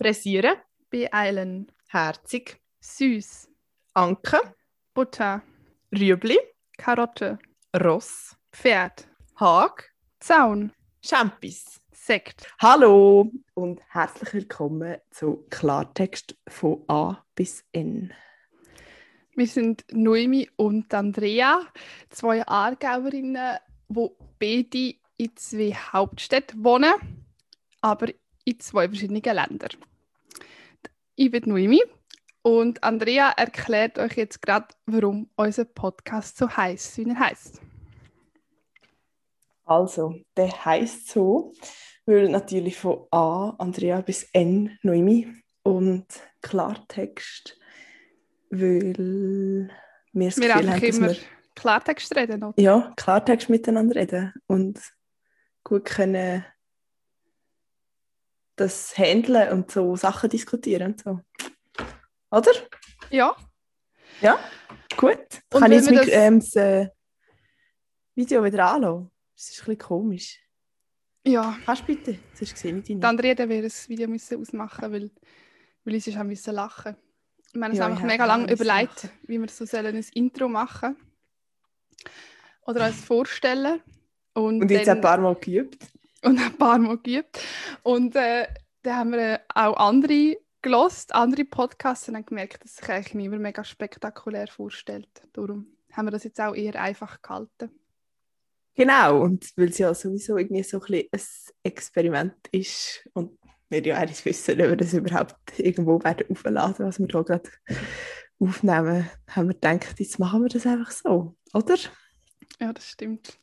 Pressieren, beeilen, herzig, süß, Anke, Butter, Rüebli, Karotte, Ross, Pferd, Hag, Zaun, Champis. Sekt. Hallo und herzlich willkommen zu Klartext von A bis N. Wir sind Noemi und Andrea, zwei Aargauerinnen, die beide in zwei Hauptstädten wohnen, aber in zwei verschiedenen Ländern. Ich bin Noemi und Andrea erklärt euch jetzt gerade, warum unser Podcast so heißt, wie er heißt. Also, der heißt so, weil natürlich von A, Andrea bis N, Noemi und Klartext, weil wir das Wir Gefühl haben, dass immer wir Klartext reden. Oder? ja, Klartext miteinander reden und gut können das handeln und so Sachen diskutieren und so. Oder? Ja, Ja, gut. Und Kann ich jetzt wir mein das- ähm, das äh, Video wieder anschauen? Das ist ein bisschen komisch. ja. Kannst du bitte? Sonst sehe ich dich nicht. Andrea der wird das Video müssen ausmachen weil, weil ich sonst müssen lachen. Wir haben uns Ja, einfach ich mega lange überlegt, lachen. wie wir so sollen ein Intro machen oder uns vorstellen. Und, Und jetzt dann, ein paar Mal geübt. Und ein paar Mal geübt. Und äh, dann haben wir äh, auch andere gelost, andere Podcasts und haben gemerkt, dass sich eigentlich niemand mega spektakulär vorstellt. Darum haben wir das jetzt auch eher einfach gehalten. Genau, und weil es ja sowieso irgendwie so ein, ein Experiment ist und wir ja eigentlich wissen, ob wir das überhaupt irgendwo werden aufladen, was wir hier gerade aufnehmen, haben wir gedacht, jetzt machen wir das einfach so, oder? Ja, das stimmt.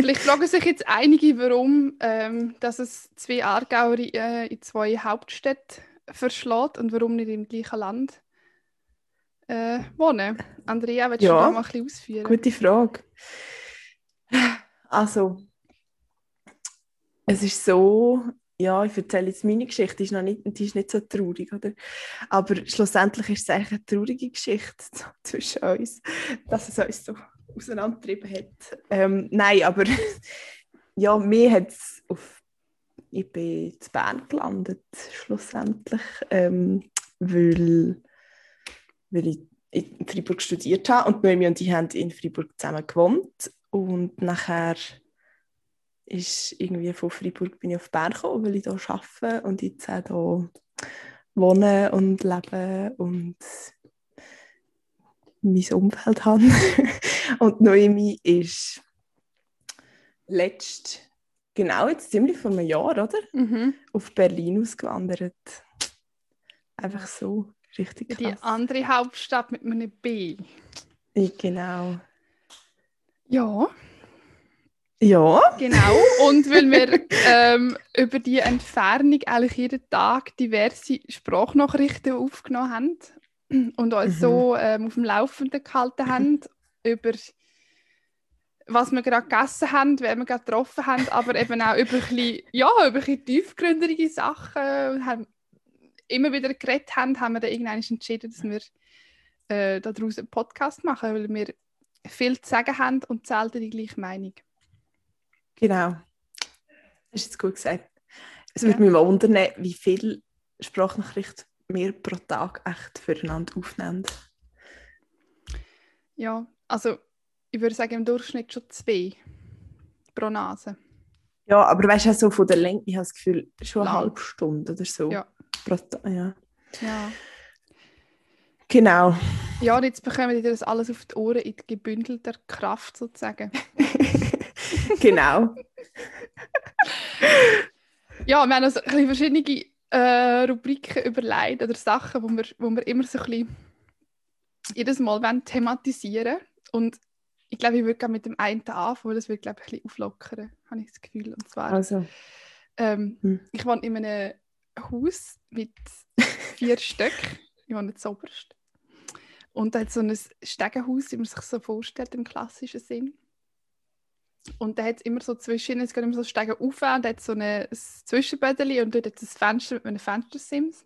Vielleicht fragen sich jetzt einige, warum ähm, dass es zwei Aargauer äh, in zwei Hauptstädten verschlägt und warum nicht im gleichen Land äh, wohnen. Andrea, willst Ja, du da mal ein bisschen ausführen? Gute Frage. Also, es ist so, ja, ich erzähle jetzt meine Geschichte, die ist, noch nicht, die ist nicht so traurig, oder? Aber schlussendlich ist es eigentlich eine traurige Geschichte zwischen uns, dass es uns so auseinandergetrieben hat. Ähm, nein, aber ja, mir hat es auf, ich bin in Bern gelandet, schlussendlich, ähm, weil, weil ich in Freiburg studiert habe und Noemi und ich haben in Freiburg zusammen gewohnt und nachher ist irgendwie von Freiburg bin ich auf Bern gekommen, weil ich hier arbeite und jetzt auch hier wohne und lebe und mein Umfeld habe. und Noemi ist letzt, genau jetzt ziemlich vor einem Jahr, oder? Mhm. Auf Berlin ausgewandert. Einfach so, richtig Die krass. andere Hauptstadt mit einem B. Genau. Ja, Ja, genau. Und weil wir ähm, über die Entfernung eigentlich jeden Tag diverse Sprachnachrichten aufgenommen haben und uns Mhm. so ähm, auf dem Laufenden gehalten haben über was wir gerade gegessen haben, wer wir gerade getroffen haben, aber eben auch über ein bisschen, ja, über ein bisschen tiefgründige Sachen und haben immer wieder geredet haben, haben wir dann irgendwann entschieden, dass wir äh, daraus einen Podcast machen, weil wir viel zu sagen haben und selten die gleiche Meinung. genau. Hast du jetzt gut gesagt. Es Ja. würde mich mal wundern, wie viel Sprachnachricht wir pro Tag echt füreinander aufnehmen. Ja, also ich würde sagen im Durchschnitt schon zwei pro Nase. Ja, aber weißt du, so von der Länge, ich habe das Gefühl, schon eine halbe Stunde oder so. Ja. Pro Ta- ja. Ja. Genau. Ja, und jetzt bekommen die das alles auf die Ohren in gebündelter Kraft sozusagen. genau. Ja, wir haben uns ein bisschen verschiedene äh, Rubriken überlegt oder Sachen, wo wir, wo wir immer so ein bisschen jedes Mal wollen thematisieren Und ich glaube, ich würde gerne mit dem einen anfangen, weil das wird, glaube ich, ein bisschen auflockern, habe ich das Gefühl. Und zwar, Also, ähm, Hm. ich wohne in einem Haus mit vier Stöcken. Ich wohne zuoberst. Und da hat so ein Stegenhaus, wie man sich so vorstellt im klassischen Sinn. Und da hat es immer so zwischen, es geht immer so Stegen auf und hat so eine, ein Zwischenbödeli und dort hat es ein Fenster mit einem Fenstersims.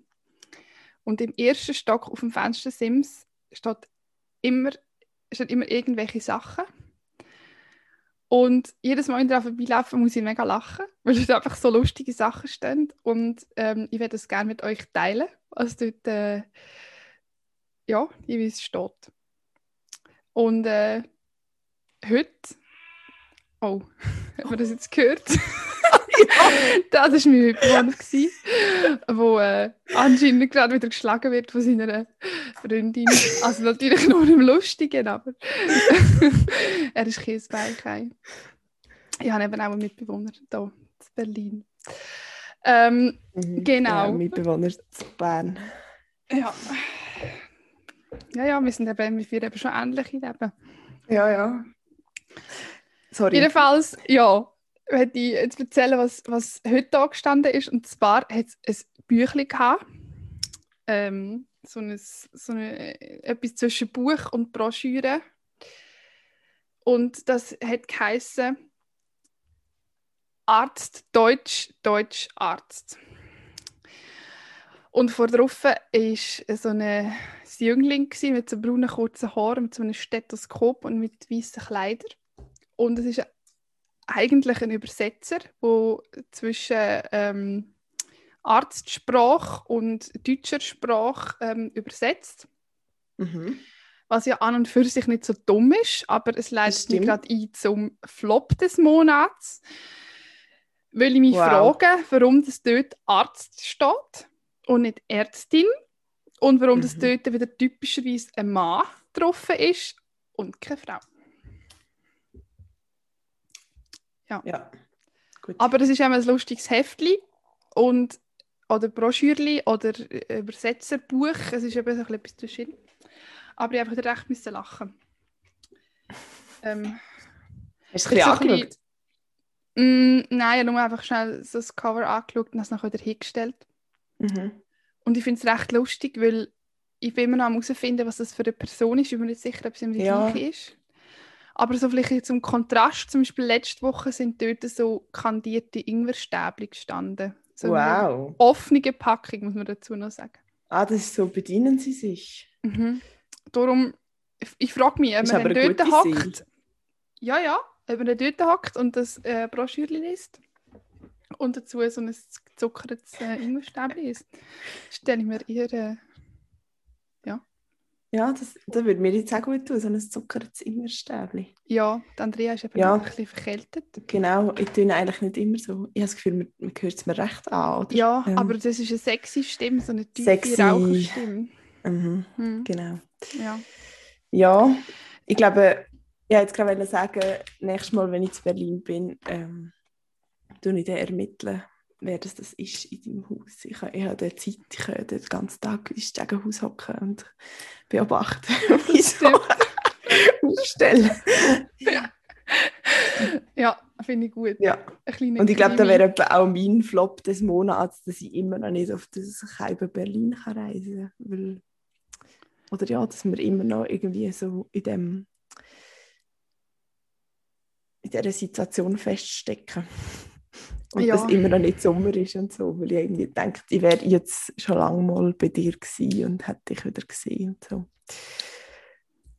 Und im ersten Stock auf dem Fenstersims steht immer, steht immer irgendwelche Sachen. Und jedes Mal, wenn ich daran vorbeilaufe, muss ich mega lachen, weil dort einfach so lustige Sachen stehen. Und ähm, ich werde das gerne mit euch teilen, was dort äh, ja, jeweils steht. Und äh, heute, oh, hat man das jetzt gehört? das war mein Mitbewohner, der äh, anscheinend gerade wieder geschlagen wird von seiner Freundin. Also natürlich nur im Lustigen, aber er ist Kiesbein. Ich habe eben auch einen Mitbewohner hier in Berlin. Ähm, Mhm. Genau. Ja, Mitbewohner zu Bern. ja. Ja, ja, wir sind eben, wir führen eben schon ähnliche Leben. Ja, ja. Sorry. Jedenfalls, ja, möchte ich jetzt erzählen, was, was heute da gestanden ist. Und zwar hat es ein Büchlein gehabt. Ähm, so, ein, so eine, etwas zwischen Buch und Broschüre. Und das hat geheißen Arzt Deutsch, Deutsch Arzt. Und vor drauf war so ein Jüngling mit so braunen kurzen Haaren, mit so einem Stethoskop und mit weißen Kleidern. Und es ist eigentlich ein Übersetzer, der zwischen ähm, Arztsprache und deutscher Sprache ähm, übersetzt. Mhm. Was ja an und für sich nicht so dumm ist, aber es leitet mich gerade ein zum Flop des Monats. Weil ich mich Wow. frage, warum das dort Arzt steht und nicht Ärztin. Und warum das Mhm. dort wieder typischerweise ein Mann getroffen ist und keine Frau. Ja. Gut. Aber es ist eben ein lustiges Heftli und oder Broschürli oder äh, Übersetzerbuch. Es ist eben so ein bisschen zwischen. Aber ich habe einfach recht müssen lachen. Ähm, Hast du es ein bisschen angeschaut? Mm, nein, ich habe nur einfach schnell so das Cover angeschaut und es nachher wieder hingestellt. Mhm. Und ich finde es recht lustig, weil ich bin immer noch am herausfinden, was das für eine Person ist. Ich bin mir nicht sicher, ob sie immer die Ja. gleiche ist. Aber so vielleicht zum Kontrast, zum Beispiel letzte Woche sind dort so kandierte Ingwerstäbchen gestanden. So Wow. Offene Packung, muss man dazu noch sagen. Ah, das ist so, bedienen sie sich. Mhm. Darum, ich, frage mich, ob man dort hockt. Ja, ja, ob man dort hockt und das äh, Broschürchen liest und dazu so ein gezuckertes äh, Ingwerstäbchen isst. Stelle ich mir eher... Äh, Ja, das, das würde mir jetzt auch gut tun, so ein zuckertes Ingwerstäbli. Ja, die Andrea ist eben Ja. ein bisschen verkältet. Genau, ich tue eigentlich nicht immer so. Ich habe das Gefühl, man, man hört es mir recht an. Oder? Ja, Ähm, aber das ist eine sexy Stimme, so eine tiefe Sexy. Raucherstimme. Mhm, Hm. genau. Ja. Ja, ich glaube, ich wollte jetzt gerade sagen, nächstes Mal, wenn ich zu Berlin bin, ähm, tue ich ermitteln, wer das, das ist in deinem Haus. Ich, ich habe dort Zeit, ich kann den ganzen Tag ins Stegenhaus hocken und beobachten, wie so ausstellen. ja, finde ich gut. Ja. Und ich glaube, da wäre auch mein Flop des Monats, dass ich immer noch nicht auf das Scheibe Berlin kann reisen kann. Oder ja, dass wir immer noch irgendwie so in dem in dieser Situation feststecken. Und Ja. dass immer noch nicht Sommer ist und so, weil ich irgendwie denke, ich wäre jetzt schon lange mal bei dir gewesen und hätte dich wieder gesehen und so.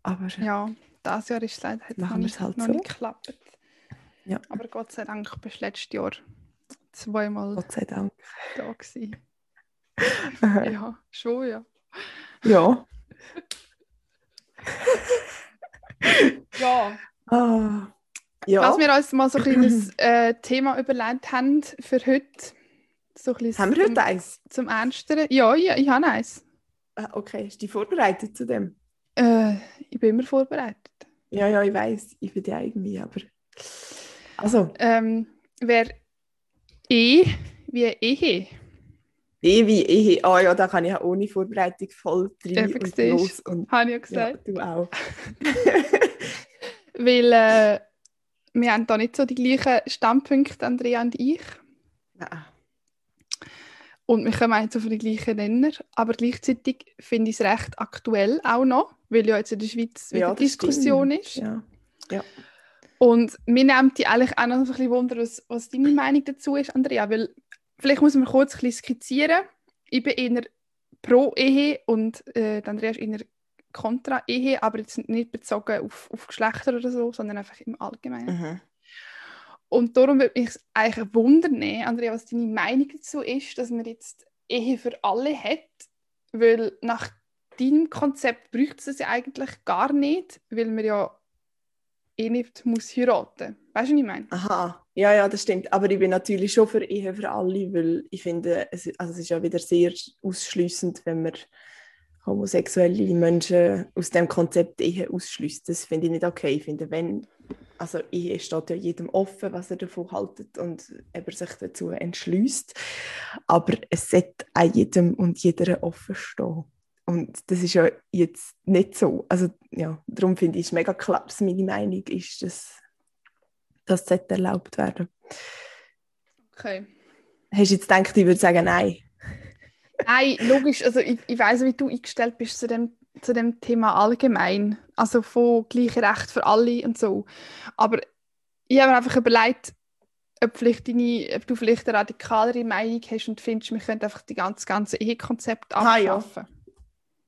Aber Ja, dieses Jahr ist leider hat Machen es halt noch so. nicht geklappt. Ja. Aber Gott sei Dank bist du letztes Jahr zweimal Gott sei Dank. da gewesen. ja. Schon, ja. Ja. Ja. Was wir uns mal so ein kleines äh, Thema überlegt haben für heute. So ein Haben wir zum, heute eins? zum Ernsteren. Ja, ja, ich habe eins. Ah, okay, ist die vorbereitet zu dem? Äh, ich bin immer vorbereitet. Ja, ja, ich weiß, ich bin ja irgendwie, aber. Also, Ähm, wer E wie Ehe. eh wie Ehe. Ah ja, da kann ich ja ohne Vorbereitung voll drin und du. los. Und, Habe ich ja ja, gesagt. du auch. Weil äh, wir haben da nicht so die gleichen Standpunkte, Andrea und ich. Nein. Und wir kommen eigentlich auf die gleichen Nenner. Aber gleichzeitig finde ich es recht aktuell auch noch, weil ja jetzt in der Schweiz wieder Ja, Diskussion stimmt. ist. Ja. Und mir nimmt die eigentlich auch noch ein bisschen Wunder, was, was deine Meinung dazu ist, Andrea. Weil vielleicht muss man kurz ein bisschen skizzieren. Ich bin eher pro Ehe und äh, Andrea ist eher kontra Ehe, aber jetzt nicht bezogen auf, auf Geschlechter oder so, sondern einfach im Allgemeinen. Mhm. Und darum würde mich eigentlich wundern, Andrea, was deine Meinung dazu ist, dass man jetzt Ehe für alle hat, weil nach deinem Konzept bräuchte es das ja eigentlich gar nicht, weil man ja eh nicht muss heiraten. Weißt du, was ich meine? Aha, ja, ja, das stimmt. Aber ich bin natürlich schon für Ehe für alle, weil ich finde, es, also es ist ja wieder sehr ausschließend, wenn man homosexuelle Menschen aus dem Konzept Ehe ausschließt. Das finde ich nicht okay. Ich finde, wenn, also Ehe steht ja jedem offen, was er davon haltet und er sich dazu entschließt. Aber es sollte auch jedem und jeder offen stehen. Und das ist ja jetzt nicht so. Also ja, darum finde ich es mega klar, dass meine Meinung ist, dass das erlaubt werden. Okay. Hast du jetzt gedacht, ich würde sagen, nein? Nein, logisch. Also ich, ich weiß, wie du eingestellt bist zu dem, zu dem Thema allgemein. Also von gleichen Recht für alle und so. Aber ich habe mir einfach überlegt, ob, vielleicht deine, ob du vielleicht eine radikalere Meinung hast und findest, wir könnten einfach die ganze, ganze Ehekonzept abschaffen. Ah, ja.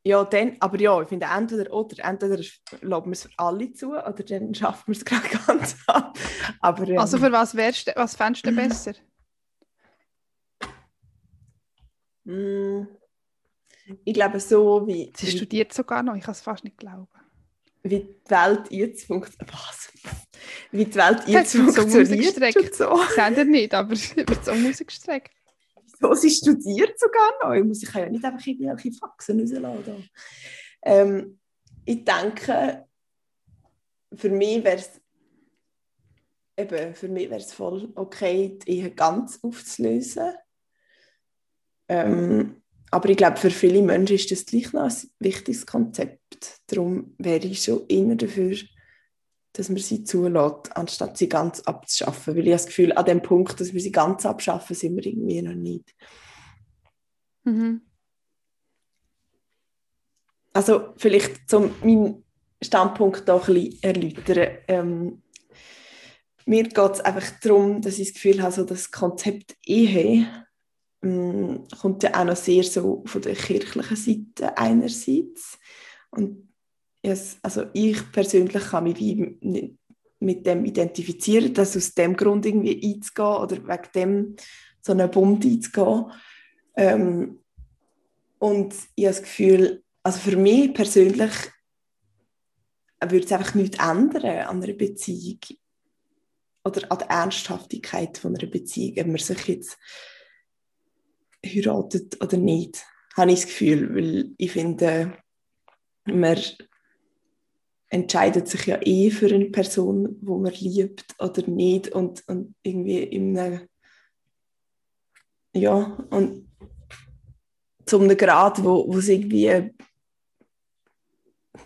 Ja, dann, aber ja, ich finde entweder oder, entweder lassen wir es für alle zu oder dann schaffen wir es gerade ganz ab. Aber, ähm, also für was wärst was fändest du besser? Mm, ich glaube so wie... Sie studiert sogar noch, ich kann es fast nicht glauben. Wie die Welt jetzt funktioniert. Was? Wie die Welt jetzt funktioniert. So. Seht ihr nicht, aber es wird so rausgestreckt so, sie studiert sogar noch. Ich, muss, ich kann ja nicht einfach irgendwelche Faxen rausladen. Ähm, ich denke, für mich wäre es eben, für mich wäre es voll okay, die Ehe ganz aufzulösen. Ähm, aber ich glaube, für viele Menschen ist das gleich noch ein wichtiges Konzept. Darum wäre ich schon eher dafür, dass man sie zulässt, anstatt sie ganz abzuschaffen. Weil ich das Gefühl, an dem Punkt, dass wir sie ganz abschaffen, sind wir irgendwie noch nicht. Mhm. Also vielleicht zum meinen Standpunkt doch ein bisschen erläutern. Ähm, mir geht es einfach darum, dass ich das Gefühl habe, so das Konzept Ehe kommt ja auch noch sehr so von der kirchlichen Seite einerseits und yes, also ich persönlich kann mich wie mit dem identifizieren, dass aus dem Grund irgendwie einzugehen oder wegen dem so einen Bund einzugehen. Ähm, und ich habe das Gefühl, also für mich persönlich würde es einfach nichts ändern an einer Beziehung oder an der Ernsthaftigkeit von einer Beziehung, ob man sich jetzt heiratet oder nicht, habe ich das Gefühl, weil ich finde, man entscheidet sich ja eh für eine Person, wo man liebt oder nicht und, und irgendwie in einem, ja, und zu einem Grad, wo, wo es irgendwie,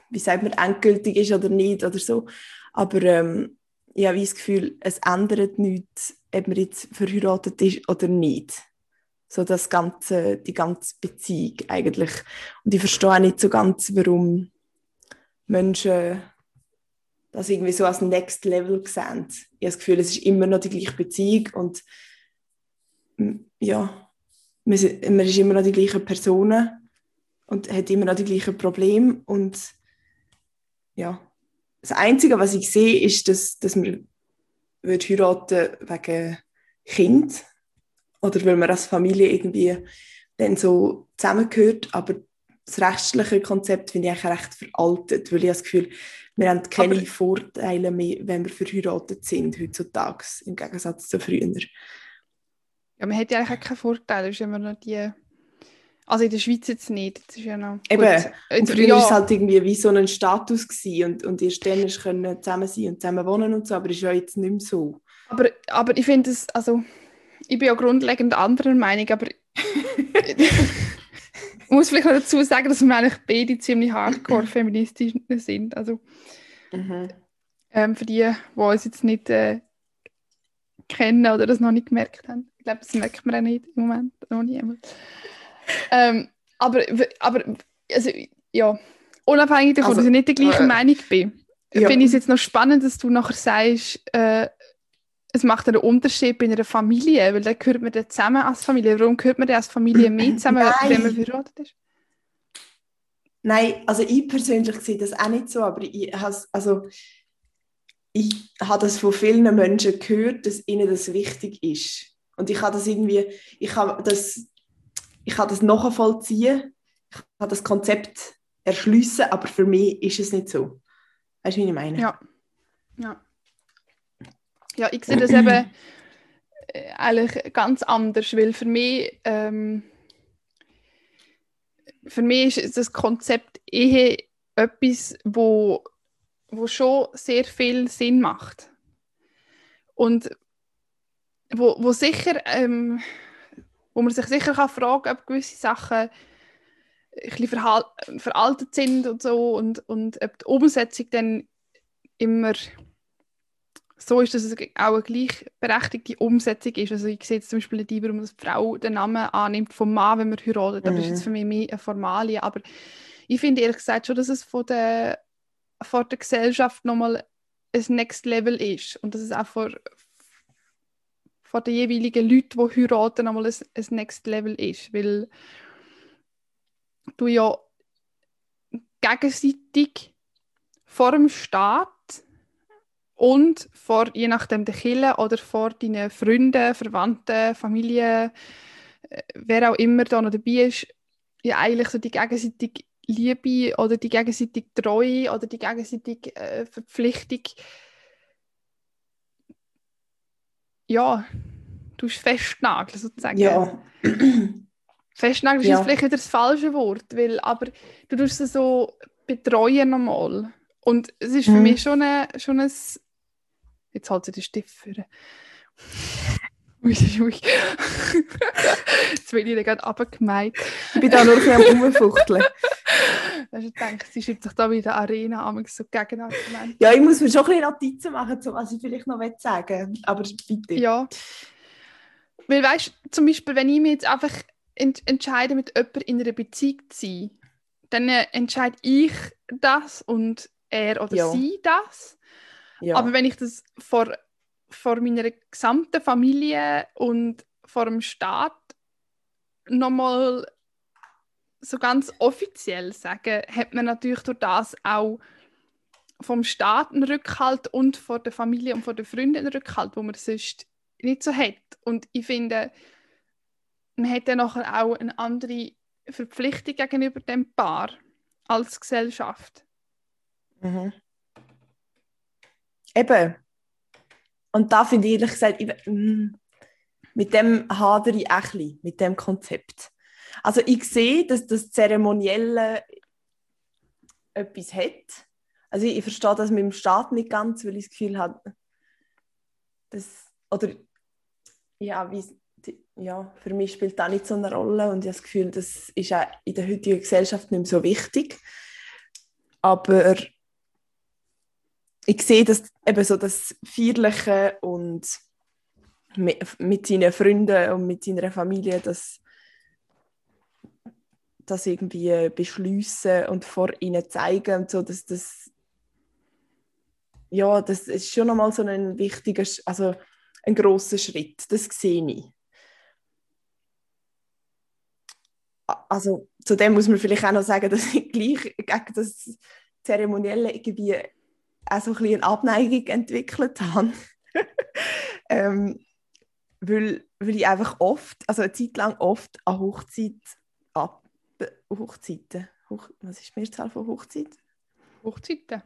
wie sagt man, endgültig ist oder nicht oder so. Aber ähm, ich habe das Gefühl, es ändert nichts, ob man jetzt verheiratet ist oder nicht. So das ganze, die ganze Beziehung eigentlich. Und ich verstehe auch nicht so ganz, warum Menschen das irgendwie so als Next Level sehen. Ich habe das Gefühl, es ist immer noch die gleiche Beziehung und ja, man ist immer noch die gleichen Personen und hat immer noch die gleichen Probleme und ja, das Einzige, was ich sehe, ist, dass, dass man wird heiraten wegen Kind oder weil man als Familie irgendwie dann so zusammengehört, aber das rechtliche Konzept finde ich eigentlich recht veraltet, weil ich das Gefühl, wir haben keine Aber Vorteile mehr, wenn wir verheiratet sind heutzutage, im Gegensatz zu früher. Ja, man hat ja eigentlich auch keinen Vorteil, das ist immer noch die... Also in der Schweiz jetzt nicht, das ist ja noch... Eben, und früher ja. war es halt irgendwie wie so ein Status gewesen und, und erst dann können zusammen sein und zusammen wohnen und so, aber ist ja jetzt nicht mehr so. Aber, aber ich finde es, also ich bin ja grundlegend anderer Meinung, aber Ich muss vielleicht noch dazu sagen, dass wir eigentlich beide ziemlich hardcore feministisch sind. Also, mhm. ähm, für die, die uns jetzt nicht äh, kennen oder das noch nicht gemerkt haben. Ich glaube, das merkt man auch nicht im Moment, noch niemand. Ähm, aber, aber also, ja, unabhängig davon, also, dass ich nicht der gleichen äh, Meinung bin, ja. finde ich es jetzt noch spannend, dass du nachher sagst, äh, es macht einen Unterschied in einer Familie, weil dann gehört man dann zusammen als Familie. Warum gehört man dann als Familie mit zusammen, Nein. wenn man verheiratet ist? Nein, also ich persönlich sehe das auch nicht so, aber ich has, also ich habe das von vielen Menschen gehört, dass ihnen das wichtig ist. Und ich habe das irgendwie, ich habe das, ich habe das nachvollziehen, ich habe das Konzept erschliessen, aber für mich ist es nicht so. Weißt du, wie ich meine? Ja. Ja. Ja, ich sehe das eben äh, eigentlich ganz anders, weil für mich, ähm, für mich ist das Konzept Ehe etwas, wo, wo schon sehr viel Sinn macht. Und wo, wo sicher, ähm, wo man sich sicher kann fragen ob gewisse Sachen ein bisschen veraltet sind und so und, und ob die Umsetzung dann immer so ist, dass es auch eine gleichberechtigte Umsetzung ist. Also ich sehe jetzt zum Beispiel nicht warum die Frau den Namen annimmt vom Mann, wenn man heiratet. Das ist Mhm. jetzt für mich mehr eine Formalie. Aber ich finde ehrlich gesagt schon, dass es von der, von der Gesellschaft nochmal ein Next Level ist. Und dass es auch von, von den jeweiligen Leuten, die heiraten, nochmal ein, ein Next Level ist. Weil du ja gegenseitig vor dem Staat und vor, je nachdem, der Kille oder vor deinen Freunden, Verwandten, Familie, äh, wer auch immer da noch dabei ist, ja eigentlich so die gegenseitige Liebe oder die gegenseitige Treue oder die gegenseitige äh, Verpflichtung ja, du hast festnageln sozusagen. Ja. Festnageln ist Ja. jetzt vielleicht wieder das falsche Wort, weil, aber du tust es so betreuen nochmal. Und es ist für Mhm. mich schon ein, schon ein jetzt halt sie den Stift für. Ui, ui. Jetzt bin ich da gerade runtergemeint. Ich bin da nur ein bisschen am Rumfuchteln. Hast du gedacht, sie schreibt sich da wieder Arena an, so Gegenargument. Ja, ich muss mir schon ein bisschen Notizen machen, was ich vielleicht noch sagen will. Aber bitte. Ja. Weil weißt du, zum Beispiel, wenn ich mich jetzt einfach ent entscheide, mit jemandem in einer Beziehung zu sein, dann äh, entscheide ich das und er oder Ja. sie das. Ja. Aber wenn ich das vor, vor meiner gesamten Familie und vor dem Staat nochmal so ganz offiziell sage, hat man natürlich durch das auch vom Staat einen Rückhalt und von der Familie und von den Freunden einen Rückhalt, wo man sonst nicht so hat. Und ich finde, man hat dann nachher auch eine andere Verpflichtung gegenüber dem Paar als Gesellschaft. Mhm. Eben. Und da finde ich ehrlich gesagt, ich, mm, mit dem hadere ich auch ein bisschen, mit dem Konzept. Also ich sehe, dass das Zeremonielle etwas hat. Also ich, verstehe das mit dem Staat nicht ganz, weil ich das Gefühl habe, dass, oder ja, wie, ja, für mich spielt das nicht so eine Rolle und ich habe das Gefühl, das ist auch in der heutigen Gesellschaft nicht mehr so wichtig. Aber ich sehe das eben so das Feierliche und mit, mit seinen Freunden und mit seiner Familie das, das irgendwie beschließen und vor ihnen zeigen und so, dass das ja, das ist schon nochmal so ein wichtiger, also ein großer Schritt, das sehe ich. Also zu muss man vielleicht auch noch sagen, dass ich gleich gegen das Zeremonielle irgendwie auch so ein bisschen eine Abneigung entwickelt habe. ähm, weil, weil ich einfach oft, also eine Zeit lang oft an Hochzeit ab, Hochzeiten, Hoch, was ist die Mehrzahl von Hochzeit? Hochzeiten.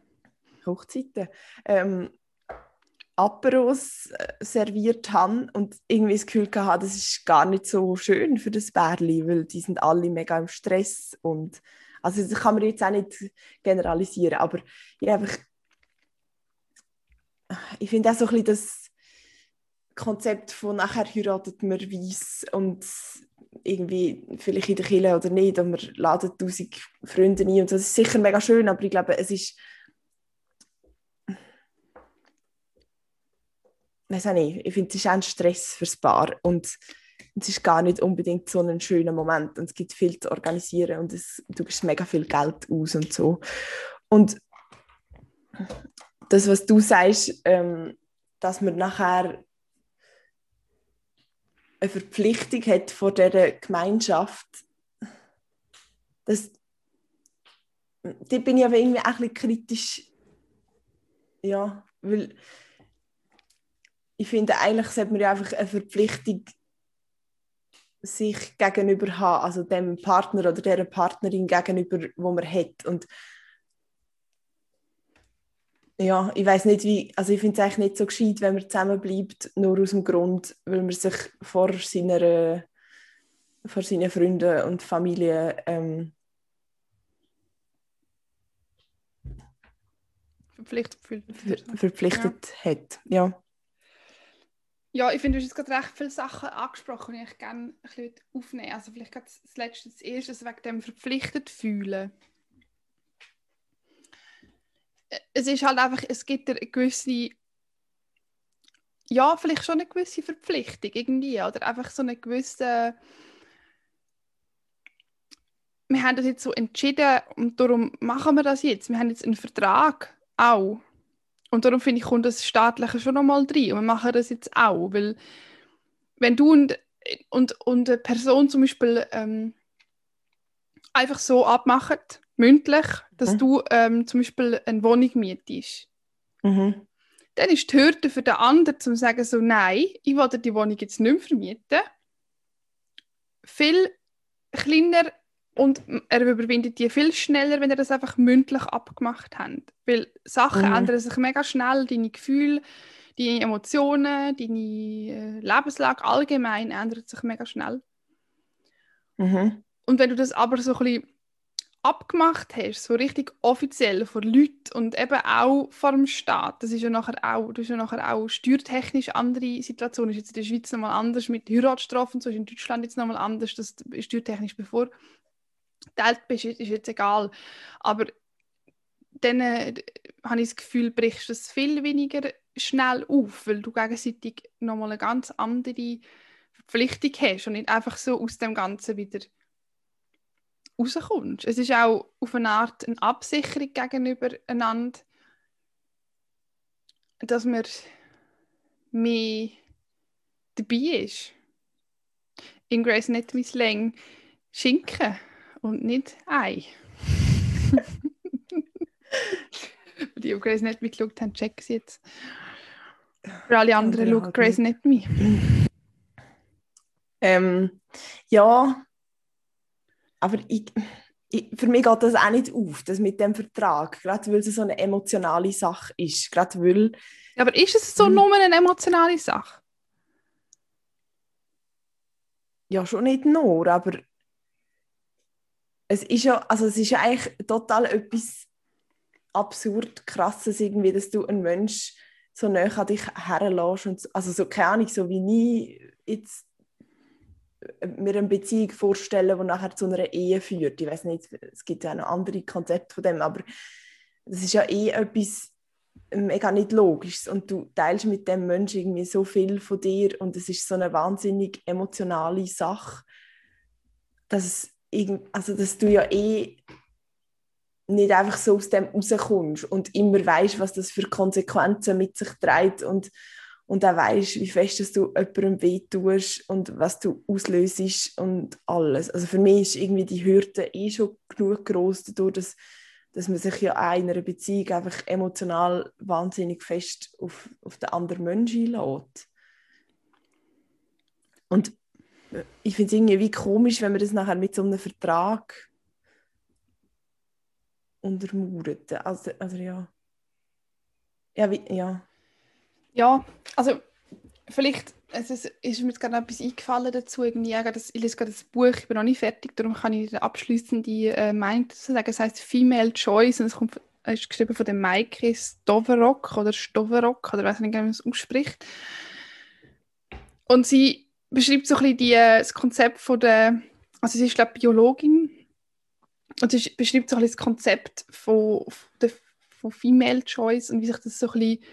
Hochzeiten, ähm, Aperos äh, serviert habe und irgendwie das Gefühl hatte, das ist gar nicht so schön für das Bärli, weil die sind alle mega im Stress und also das kann man jetzt auch nicht generalisieren, aber ich einfach ich finde auch so ein bisschen das Konzept von nachher heiratet man weiss und irgendwie vielleicht in der Kirche oder nicht und man ladet tausend Freunde ein und das ist sicher mega schön, aber ich glaube, es ist weiß auch nicht, ich finde, es ist auch ein Stress fürs Paar und es ist gar nicht unbedingt so ein schöner Moment und es gibt viel zu organisieren und es, du gibst mega viel Geld aus und so. Und das, was du sagst, ähm, dass man nachher eine Verpflichtung hat vor dieser Gemeinschaft, das, da bin ich aber irgendwie auch ein bisschen kritisch ja, weil ich finde, eigentlich sollte man ja einfach eine Verpflichtung sich gegenüber haben, also dem Partner oder der Partnerin gegenüber, wo man hat. Und ja, ich weiß nicht, wie, also ich finde es eigentlich nicht so gescheit, wenn man zusammenbleibt, nur aus dem Grund, weil man sich vor seiner, vor seinen Freunden und Familie ähm, Verpflichtet fühlt. ver verpflichtet hat. Ja. Ja, ich finde, du hast jetzt gerade recht viele Sachen angesprochen, die ich gerne ein bisschen aufnehmen würde. Also vielleicht gerade das Letzte, das Erste, also wegen dem verpflichtet fühlen. Es ist halt einfach, es gibt eine gewisse, ja, vielleicht schon eine gewisse Verpflichtung irgendwie, oder einfach so eine gewisse, wir haben das jetzt so entschieden und darum machen wir das jetzt. Wir haben jetzt einen Vertrag auch. Und darum finde ich, kommt das Staatliche schon nochmal rein. Und wir machen das jetzt auch. Weil, wenn du und, und, und eine Person zum Beispiel ähm, einfach so abmachen, mündlich, dass Mhm. du ähm, zum Beispiel eine Wohnung mietest, Mhm. dann ist die Hürde für den anderen, zu sagen, so, nein, ich will die Wohnung jetzt nicht mehr vermieten, viel kleiner und er überwindet die viel schneller, wenn ihr das einfach mündlich abgemacht habt. Weil Sachen Mhm. ändern sich mega schnell, deine Gefühle, deine Emotionen, deine äh, Lebenslage allgemein ändert sich mega schnell. Mhm. Und wenn du das aber so ein bisschen abgemacht hast, so richtig offiziell vor Leuten und eben auch vor dem Staat, das ist ja nachher auch, das ist ja nachher auch steuertechnisch andere Situation, ist jetzt in der Schweiz nochmal anders mit Heiratsstrafen, so ist in Deutschland jetzt nochmal anders, dass du steuertechnisch bevor. Teilt bist, ist ist jetzt egal. Aber dann äh, habe ich das Gefühl, brichst du es viel weniger schnell auf, weil du gegenseitig nochmal eine ganz andere Verpflichtung hast und nicht einfach so aus dem Ganzen wieder rauskommst. Es ist auch auf eine Art eine Absicherung gegenüber einander, dass man mehr dabei ist. In Grace Anatomy Slang Schinken und nicht Ei. Die, die Grace Anatomy geschaut haben, checken sie jetzt. Für alle anderen schauen halt Grace Anatomy. Ähm, ja, aber ich, ich, für mich geht das auch nicht auf, das mit dem Vertrag, gerade weil es so eine emotionale Sache ist. Gerade weil, Aber ist es so Mhm. nur eine emotionale Sache? ja schon nicht nur, aber es ist ja, also es ist ja eigentlich total etwas absurd krasses irgendwie, dass du einen Mensch so nah an dich herlässt und so- also so keine Ahnung, so wie ich jetzt mir eine Beziehung vorstellen, die nachher zu einer Ehe führt. Ich weiß nicht, es gibt ja noch andere Konzepte von dem, aber das ist ja eh etwas mega nicht logisches und du teilst mit dem Menschen irgendwie so viel von dir und es ist so eine wahnsinnig emotionale Sache, dass, irgend, also dass du ja eh nicht einfach so aus dem rauskommst und immer weißt, was das für Konsequenzen mit sich trägt und, und auch weißt, wie fest dass du jemandem wehtust und was du auslöst und alles. Also für mich ist irgendwie die Hürde eh schon genug groß dadurch, dass, dass man sich ja auch in einer Beziehung einfach emotional wahnsinnig fest auf, auf den anderen Menschen einlässt. Und äh, ich finde es irgendwie komisch, wenn man das nachher mit so einem Vertrag untermauert. Also, also ja. Ja, wie, ja. Ja, also vielleicht es ist, mir jetzt gerade etwas eingefallen dazu. Irgendwie, das, ich lese gerade das Buch, ich bin noch nicht fertig, darum kann ich eine abschließende äh, Meinung dazu sagen. Es heißt Female Choice und es kommt, ist geschrieben von dem Maike Stoverock oder Stoverock oder weiß nicht, wie man es ausspricht. Und sie beschreibt so ein bisschen die, äh, das Konzept von der, also sie ist glaube Biologin und sie beschreibt so ein bisschen das Konzept von, von, der, von Female Choice und wie sich das so ein bisschen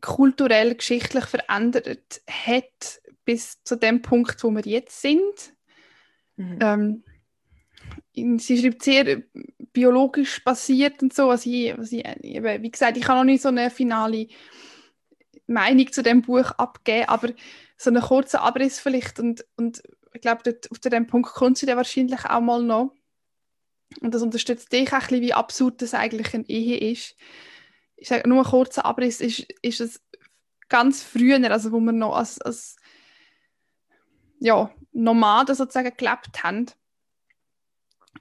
kulturell, geschichtlich verändert hat bis zu dem Punkt, wo wir jetzt sind. Mhm. Ähm, sie schreibt sehr biologisch basiert und so. Also ich, also ich, wie gesagt, ich kann noch nicht so eine finale Meinung zu dem Buch abgeben, aber so einen kurzen Abriss vielleicht und, und ich glaube, dort, auf dem Punkt kommt sie dann wahrscheinlich auch mal noch. Und das unterstützt dich auch ein bisschen, wie absurd das eigentlich eine Ehe ist ich sage nur einen kurzen Abriss, ist, ist es ganz früher, also wo wir noch als, als ja, Nomaden sozusagen gelebt haben,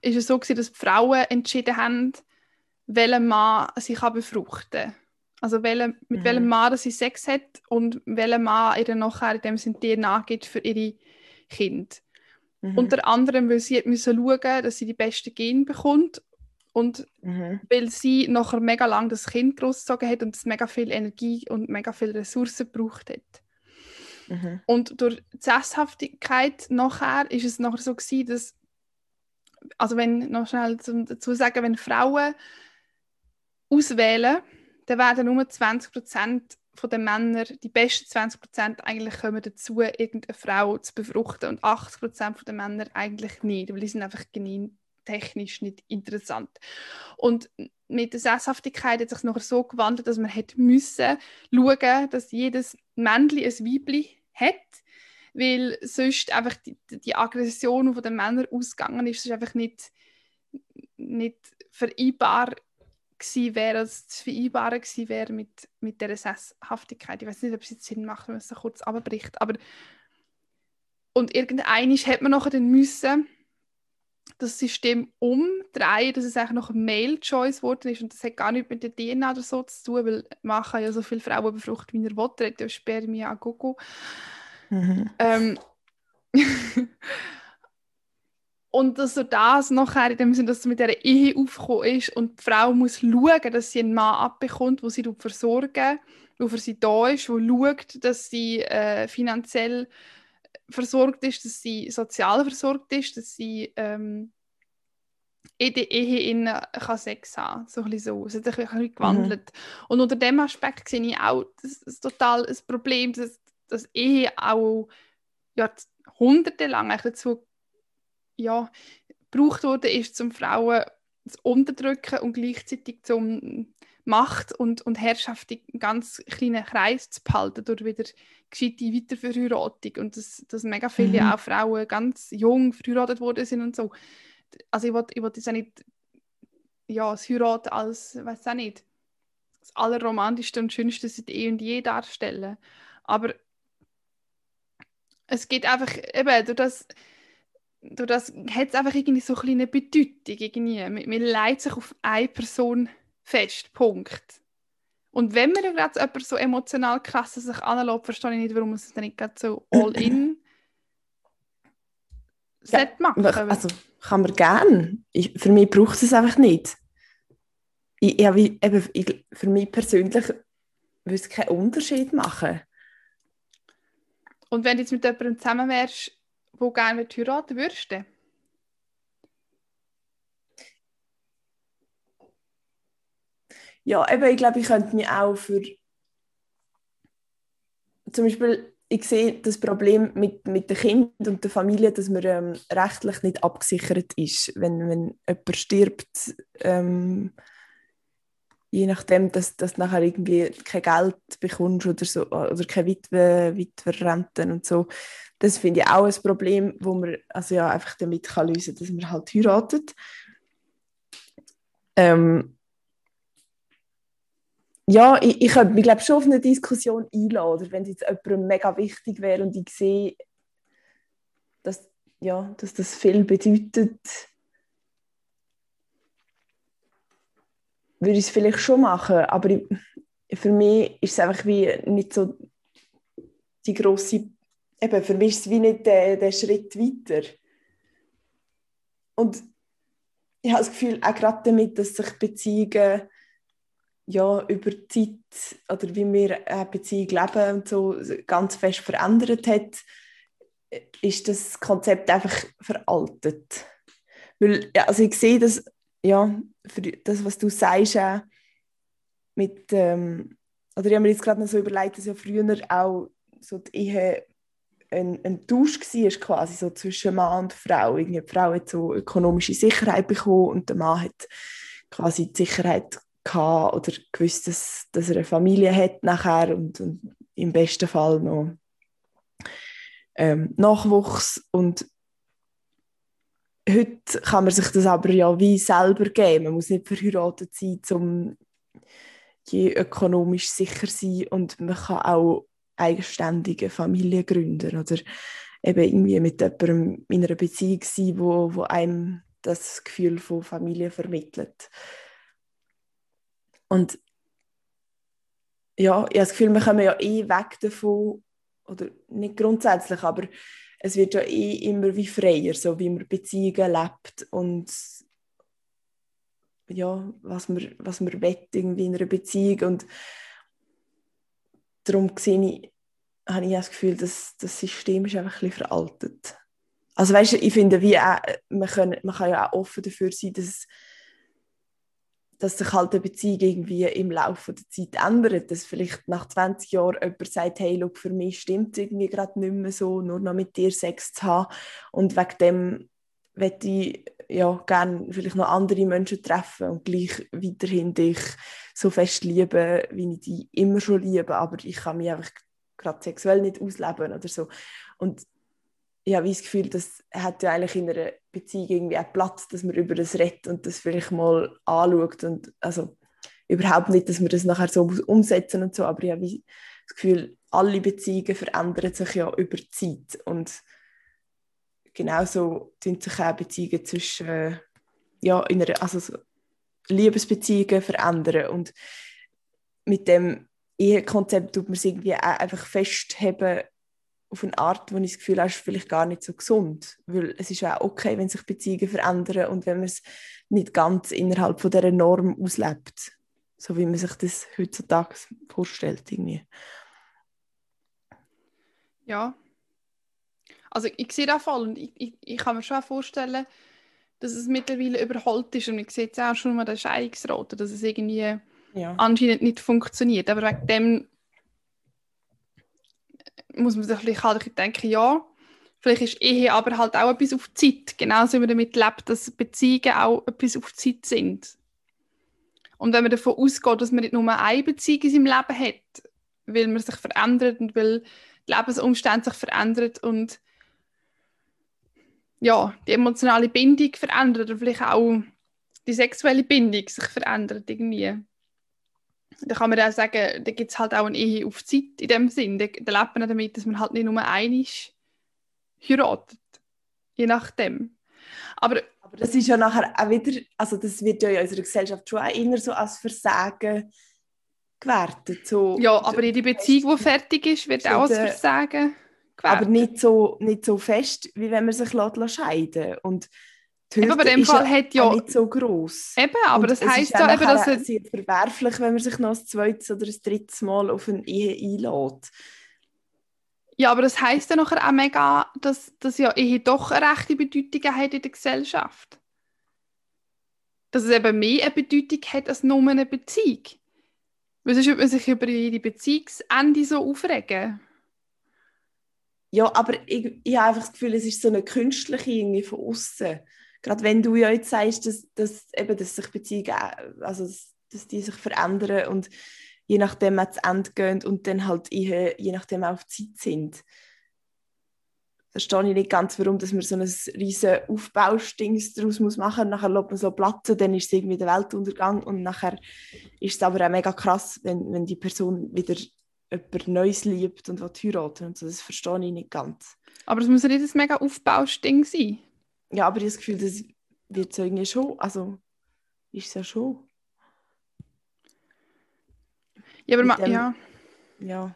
ist es so gewesen, dass die Frauen entschieden haben, welchen Mann sie kann befruchten kann. Also welche, mit Mhm. welchem Mann sie Sex hat und welchem Mann ihr nachher in dem Sinne DNA gibt für ihre Kinder. Mhm. Unter anderem, weil sie hat müssen schauen, dass sie die besten Gene bekommt und Mhm. weil sie nachher mega lang das Kind großgezogen hat und es mega viel Energie und mega viel Ressourcen gebraucht hat. Mhm. Und durch die Sesshaftigkeit nachher ist es nachher so gewesen, dass also wenn noch schnell dazu sagen, wenn Frauen auswählen, dann werden nur 20% von den Männern, die besten 20% eigentlich kommen dazu, irgendeine Frau zu befruchten und 80% von den Männern eigentlich nicht, weil die sind einfach genin technisch nicht interessant. Und mit der Sesshaftigkeit hat sich nachher so gewandelt, dass man hätte müssen schauen, dass jedes Männchen ein Weibchen hat, weil sonst einfach die, die Aggression, von den Männern ausgegangen ist, ist einfach nicht, nicht vereinbar gewesen wäre, als zu vereinbaren gewesen wäre mit, mit dieser Sesshaftigkeit. Ich weiß nicht, ob es jetzt Sinn macht, wenn man es so kurz abbricht, aber und irgendeinisch hat man nachher dann müssen das System umdrehen, dass es eigentlich noch ein Male-Choice geworden ist und das hat gar nichts mit der DNA oder so zu tun, weil kann ja so viele Frauen befruchten, wie er will, hat ja Spermien an Gogo. Mhm. Ähm, und dass so das nachher in dem Sinne, dass es mit dieser Ehe aufgekommen ist und die Frau muss schauen, dass sie einen Mann abbekommt, der sie versorgen der für sie da ist, der schaut, dass sie äh, finanziell versorgt ist, dass sie sozial versorgt ist, dass sie ähm, in der Ehe innen kann Sex haben so ein so. Es hat sich ein bisschen gewandelt. Und unter dem Aspekt sehe ich auch das, ist total ein Problem, dass, dass Ehe auch jahrhundertelang dazu ja, gebraucht wurde, ist, um Frauen zu unterdrücken und gleichzeitig zum Macht und, und Herrschaft in ganz kleinen Kreis zu behalten durch wieder gescheite Weiterverheiratung und dass, dass mega viele Mhm. auch Frauen ganz jung verheiratet worden sind und so. Also ich wollte ich wollt jetzt auch nicht ja, das Heiraten als, weiß auch nicht, das allerromantischste und schönste seit eh und je darstellen. Aber es geht einfach, eben, durch das, durch das hat es einfach irgendwie so eine kleine Bedeutung. Irgendwie. Man, man leitet sich auf eine Person fest, Punkt. Und wenn man ja gerade jemand so emotional krass sich anlässt, verstehe ich nicht, warum man es dann nicht gerade so all-in Ja, sollte machen Also kann man gern. Ich, für mich braucht es einfach nicht. Ich, wie- eben, ich, für mich persönlich würde es keinen Unterschied machen. Und wenn du jetzt mit jemandem zusammen wärst, wo gerne heiraten würdest, du? Ja, eben, ich glaube, ich könnte mich auch für. Zum Beispiel, ich sehe das Problem mit, mit den Kindern und der Familie, dass man ähm, rechtlich nicht abgesichert ist. Wenn, wenn jemand stirbt, ähm, je nachdem, dass du nachher irgendwie kein Geld bekommst oder, so, oder keine Witwe, Witwerrenten und so. Das finde ich auch ein Problem, wo man also ja, einfach damit kann lösen kann, dass man halt heiratet. Ähm, ja, ich, ich könnte mich schon auf eine Diskussion einladen, wenn es jetzt jemandem mega wichtig wäre und ich sehe, dass, ja, dass das viel bedeutet, würde ich es vielleicht schon machen, aber ich, für mich ist es einfach wie nicht so die grosse, eben für mich ist es wie nicht der, der Schritt weiter. Und ich habe das Gefühl, auch gerade damit, dass sich Beziehungen ja, über die Zeit oder wie wir eine Beziehung leben und so ganz fest verändert hat, ist das Konzept einfach veraltet. Weil, also ich sehe das, ja, für das, was du sagst, auch mit, ähm, oder ich habe mir jetzt gerade noch so überlegt, dass ja früher auch so die Ehe ein, ein Tausch war, quasi so zwischen Mann und Frau. Irgendwie die Frau hat so ökonomische Sicherheit bekommen und der Mann hat quasi die Sicherheit gehabt oder gewusst, dass, dass er eine Familie hat nachher und, und im besten Fall noch ähm, Nachwuchs und heute kann man sich das aber ja wie selber geben. Man muss nicht verheiratet sein, um ökonomisch sicher sein und man kann auch eigenständige Familie gründen oder eben irgendwie mit jemandem in einer Beziehung sein, wo, wo einem das Gefühl von Familie vermittelt. Und ja, ich habe das Gefühl, wir kommen ja eh weg davon, oder nicht grundsätzlich, aber es wird ja eh immer wie freier, so wie man Beziehungen lebt und ja, was man, was man will irgendwie in einer Beziehung und darum sehe ich, habe ich das Gefühl, dass das System ist einfach ein bisschen veraltet. Also weißt du, ich finde, wie auch, man, kann, man kann ja auch offen dafür sein, dass, dass sich halt eine Beziehung irgendwie im Laufe der Zeit ändert. Dass vielleicht nach 20 Jahren jemand sagt, hey, look, für mich stimmt es irgendwie gerade nicht mehr so, nur noch mit dir Sex zu haben. Und wegen dem möchte ich ja, gerne vielleicht noch andere Menschen treffen und gleich weiterhin dich so fest lieben, wie ich dich immer schon liebe, aber ich kann mich einfach gerade sexuell nicht ausleben oder so. Und ich habe das Gefühl, das hat ja eigentlich in einer Beziehung irgendwie auch Platz, dass man über das redet und das vielleicht mal anschaut und also überhaupt nicht, dass wir das nachher so umsetzen und so, aber ich habe das Gefühl, alle Beziehungen verändern sich ja über die Zeit und genauso tun sich auch Beziehungen zwischen ja, in einer, also so Liebesbeziehungen verändern und mit dem Ehekonzept tut man es irgendwie auch einfach festheben auf eine Art, wo ich das Gefühl habe, ist vielleicht gar nicht so gesund. Weil es ist ja auch okay, wenn sich Beziehungen verändern und wenn man es nicht ganz innerhalb von dieser Norm auslebt. So wie man sich das heutzutage vorstellt. Irgendwie. Ja. Also ich sehe das voll und ich, ich, ich kann mir schon vorstellen, dass es mittlerweile überholt ist und ich sehe jetzt auch schon mal den Scheidungsrate, dass es irgendwie Ja. anscheinend nicht funktioniert. Aber wegen dem muss man sich vielleicht halt denken, ja, vielleicht ist Ehe aber halt auch etwas auf Zeit. Genauso wie man damit lebt, dass Beziehungen auch etwas auf Zeit sind. Und wenn man davon ausgeht, dass man nicht nur eine Beziehung in seinem Leben hat, weil man sich verändert und weil die Lebensumstände sich verändern und ja, die emotionale Bindung verändert oder vielleicht auch die sexuelle Bindung sich verändert irgendwie. Da kann man auch sagen, da gibt es halt auch eine Ehe auf Zeit in dem Sinn. Da, da lebt man damit, dass man halt nicht nur einig heiratet. Je nachdem. Aber Aber das ist ja nachher auch wieder, also das wird ja in unserer Gesellschaft schon auch immer so als Versagen gewertet. So, ja, aber jede Beziehung, die fertig ist, wird auch als der- Versagen aber gewertet. nicht so, nicht so fest, wie wenn man sich lässt, lässt scheiden Und die Eben, aber Hürde in dem ist Fall hat ja- nicht so gross. Eben, aber Und das es heisst ist ja eben, dass er, sehr verwerflich, wenn man sich noch ein zweites oder ein drittes Mal auf eine Ehe einlädt. ja, aber das heisst ja nachher auch mega, dass, dass ja Ehe doch eine rechte Bedeutung hat in der Gesellschaft. Dass es eben mehr eine Bedeutung hat als nur eine Beziehung. Weil sonst würde man sich über jede Beziehungsende so aufregen. Ja, aber ich, ich habe einfach das Gefühl, es ist so eine künstliche irgendwie von außen. Gerade wenn du ja jetzt sagst, dass, dass, eben, dass sich Beziehungen, auch- also dass, die sich verändern und je nachdem auch zu Ende gehen und dann halt Ehe, je nachdem auch auf Zeit sind. Verstehe ich nicht ganz, warum dass man so ein riesen Aufbaustings daraus machen muss. Nachher lässt man so platzen, dann ist es irgendwie der Weltuntergang und nachher ist es aber auch mega krass, wenn, wenn die Person wieder jemand Neues liebt und heiraten und so. Das verstehe ich nicht ganz. Aber es muss ja nicht ein mega Aufbausding sein. Ja, aber ich habe das Gefühl, das wird so irgendwie schon, also ist es ja schon. Ja, aber Mit ma, dem- ja. Ja.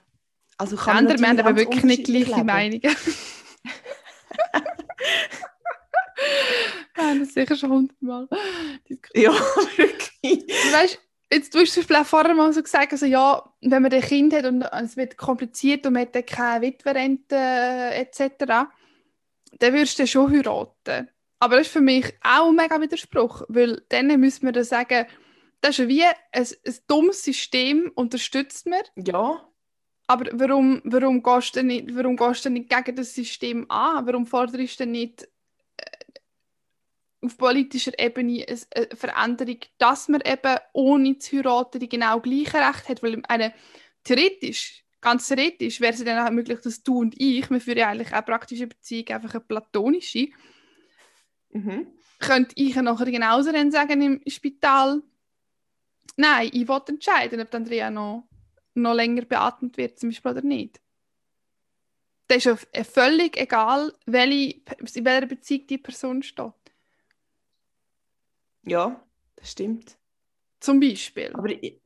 Also kann man wir haben aber wirklich nicht gleiche leben. Meinungen. Wir haben das sicher schon hundertmal. Ja, wirklich. Du weißt, jetzt du hast auch vorher mal so gesagt, also ja, wenn man ein Kind hat und es wird kompliziert und man hat keine Witwerrente äh, etc., dann würdest du schon heiraten. Aber das ist für mich auch ein mega Widerspruch, weil dann müssen wir dann sagen, das ist wie ein, ein dummes System, unterstützt man, Ja, aber warum, warum, gehst du nicht, warum gehst du nicht gegen das System an? Warum forderst du nicht äh, auf politischer Ebene eine, Veränderung, dass man eben ohne zu heiraten die genau gleiche Recht hat? Weil eine, theoretisch, ganz theoretisch, wäre es dann auch möglich, dass du und ich, wir führen ja eigentlich auch praktische Beziehung, einfach eine platonische, mhm. könnte ich ja nachher genauso dann sagen im Spital, Nein, ich will entscheiden, ob die Andrea noch, noch länger beatmet wird, zum Beispiel, oder nicht. Das ist ja äh, völlig egal, welche, in welcher Beziehung die Person steht. Ja, das stimmt. Zum Beispiel. Aber ich,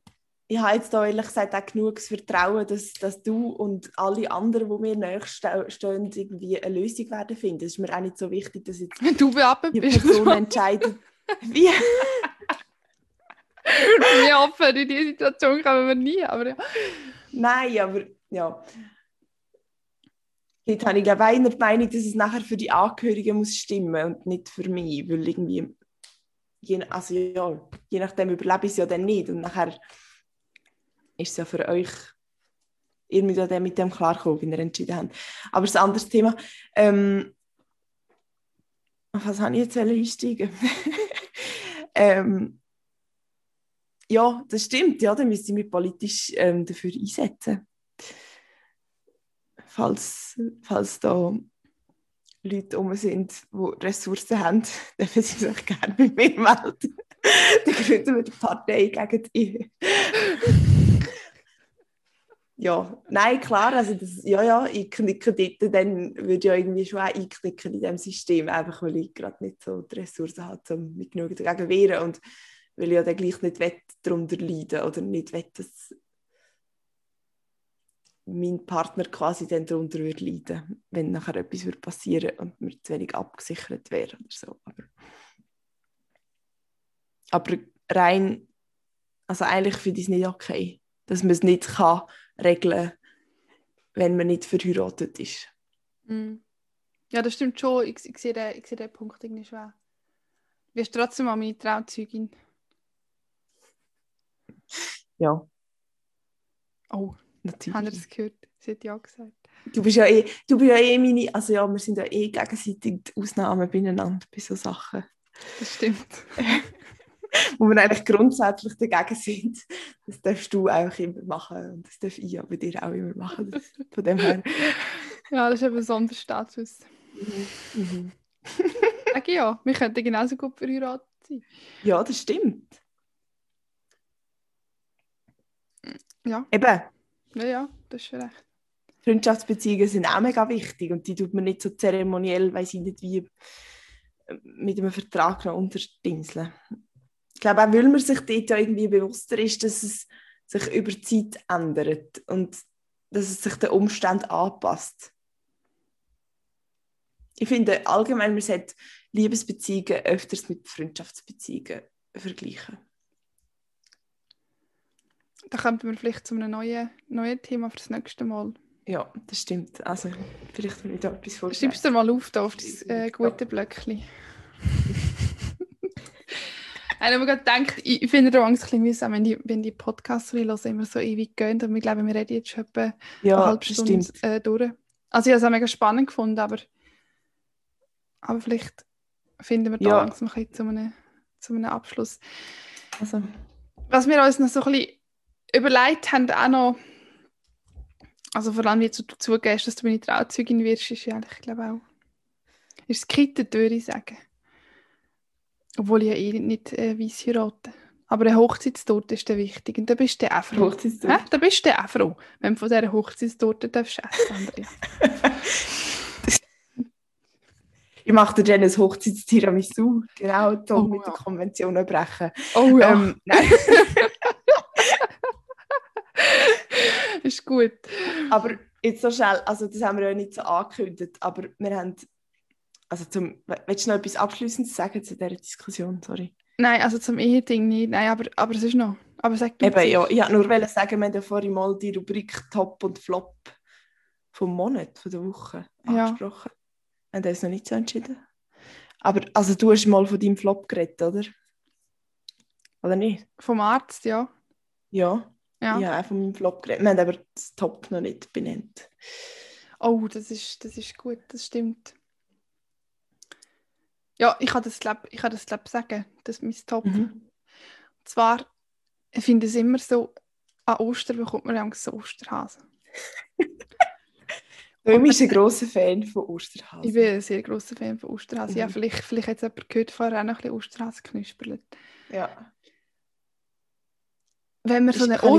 ich habe jetzt da ehrlich gesagt auch genug Vertrauen, dass, dass du und alle anderen, die mir näher ste- stehen, irgendwie eine Lösung werden finden. Es ist mir auch nicht so wichtig, dass jetzt Wenn du beatmet die bist, Person entscheidet, wie. ich hoffe, in diese Situation kommen wir nie. Aber ja. Nein, aber ja. Dort habe ich glaube ich die Meinung, dass es nachher für die Angehörigen muss stimmen und nicht für mich, weil irgendwie, je, also ja, je nachdem überlebe ich es ja dann nicht und nachher ist es ja für euch, ihr müsst ja mit dem klarkommen, wenn ihr entschieden habt. Aber das andere Thema, ähm, was habe ich jetzt einsteigen? ähm, ja, das stimmt, ja, dann müsste ich mich politisch ähm, dafür einsetzen. Falls, falls da Leute um sind, die Ressourcen haben, dürfen sie sich gerne bei mir melden. Dann gründen wir die Partei gegen die. Ja, nein, klar, also das, ja, ja, ich knicke dort, dann würde ja irgendwie schon auch einknicken in diesem System, einfach weil ich gerade nicht so die Ressourcen habe, um mich genug dagegen zu wehren und weil ich ja dann gleich nicht will, darunter leiden oder nicht will, dass mein Partner quasi dann darunter würde leiden, wenn nachher etwas würde passieren und mir zu wenig abgesichert wäre oder so. Aber, aber rein, also eigentlich finde ich es nicht okay, dass man es nicht kann regeln, wenn man nicht verheiratet ist. Mm. Ja, das stimmt schon. Ich, ich, sehe, den, ich sehe den Punkt irgendwie schwer. Du bist trotzdem mal meine Trauzeugin. Ja, Oh, natürlich. habt ihr das gehört? Sie hat ja gesagt. Du bist ja eh, du bist ja eh meine, also ja, wir sind ja eh gegenseitig die Ausnahmen beieinander bei so Sachen, Das stimmt. wo wir eigentlich grundsätzlich dagegen sind. Das darfst du einfach immer machen und das darf ich bei dir auch immer machen. Das, von dem her. Ja, das ist ein Sonderstatus. Mhm. Sag ich ja, wir könnten genauso gut verheiratet sein. Ja, das stimmt. Ja, Eben, ja, ja, das ist schon recht. Freundschaftsbeziehungen sind auch mega wichtig und die tut man nicht so zeremoniell, weiß ich nicht wie, mit einem Vertrag noch unterdingseln. Ich glaube auch, weil man sich dort ja irgendwie bewusster ist, dass es sich über die Zeit ändert und dass es sich den Umständen anpasst. Ich finde allgemein, man sollte Liebesbeziehungen öfters mit Freundschaftsbeziehungen vergleichen. Da kommen wir vielleicht zu einem neuen, neuen Thema für das nächste Mal. Ja, das stimmt. Also, vielleicht da etwas vorstellen. Schreibst du mal auf, da auf das äh, gute Blöckchen. Ich habe mir gerade gedacht, ich finde es ein bisschen mühsam, wenn die, wenn die Podcasts, die ich höre, immer so ewig gehen. Und ich glaube, wir reden jetzt schon etwa eine Ja, halbe das Stunde stimmt. äh, durch. Also ich habe es auch mega spannend gefunden, aber, aber vielleicht finden wir da Ja. langsam ein bisschen zu einem, zu einem Abschluss. Also, Was wir uns noch so ein bisschen überlegt haben, auch noch, also vor allem wo du zugehst, dass du meine Trauzeugin wirst, ist ja eigentlich, ich glaube auch, ist es gekittet, würde ich sagen. Obwohl ich ja eh nicht äh, weiss heirate. Aber eine Hochzeitstorte ist dann wichtig und da bist du auch froh. Hochzeitstorte. Da bist du auch froh, wenn du von dieser Hochzeitstorte darfst essen Andrea. Ich mache dir dann ein Hochzeitstiramisu. Genau, um Oh, mit ja. den Konventionen brechen. Oh ja, Ähm, nein, ist gut. aber jetzt so schnell, also das haben wir ja nicht so angekündigt, aber wir haben, also zum, willst du noch etwas Abschließendes sagen zu dieser Diskussion? Sorry. Nein, also zum Eheding nicht. Nein, aber, aber es ist noch. Aber sag du Eben, ja, ich wollte nur sagen, wir haben ja vorhin mal die Rubrik Top und Flop vom Monat, von der Woche Ja. angesprochen. Wir haben das noch nicht so entschieden. Aber also du hast mal von deinem Flop geredet, oder? Oder nicht? Vom Arzt, ja. Ja. ja. Auch von meinem Flop geredet. Wir haben aber das Top noch nicht benannt. Oh, das ist, das ist gut, das stimmt. Ja, ich kann das, glaub, ich kann das glaub, sagen. Das ist mein Top. Mhm. Und zwar, ich finde es immer so, an Ostern bekommt man ja so Osterhasen. Du bist ein grosser Fan von Osterhasen. Ich bin ein sehr grosser Fan von Osterhasen. Ja, Mhm. vielleicht, vielleicht hat es jemand gehört, vorher auch noch ein bisschen Osterhasen knuspert. Ja. wenn wir so eine Kann